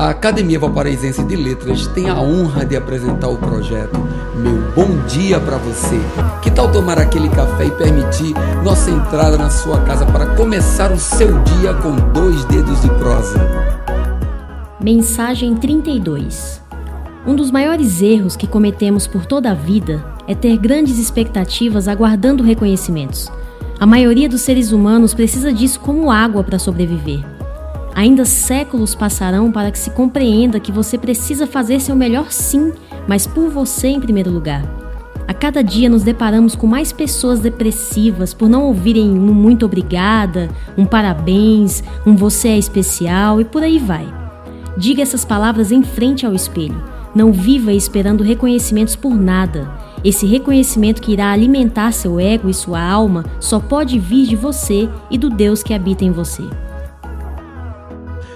A Academia Valparaísense de Letras tem a honra de apresentar o projeto Meu Bom Dia para Você. Que tal tomar aquele café e permitir nossa entrada na sua casa para começar o seu dia com dois dedos de prosa? Mensagem 32 Um dos maiores erros que cometemos por toda a vida é ter grandes expectativas aguardando reconhecimentos. A maioria dos seres humanos precisa disso como água para sobreviver. Ainda séculos passarão para que se compreenda que você precisa fazer seu melhor sim, mas por você em primeiro lugar. A cada dia nos deparamos com mais pessoas depressivas por não ouvirem um muito obrigada, um parabéns, um você é especial e por aí vai. Diga essas palavras em frente ao espelho. Não viva esperando reconhecimentos por nada. Esse reconhecimento que irá alimentar seu ego e sua alma só pode vir de você e do Deus que habita em você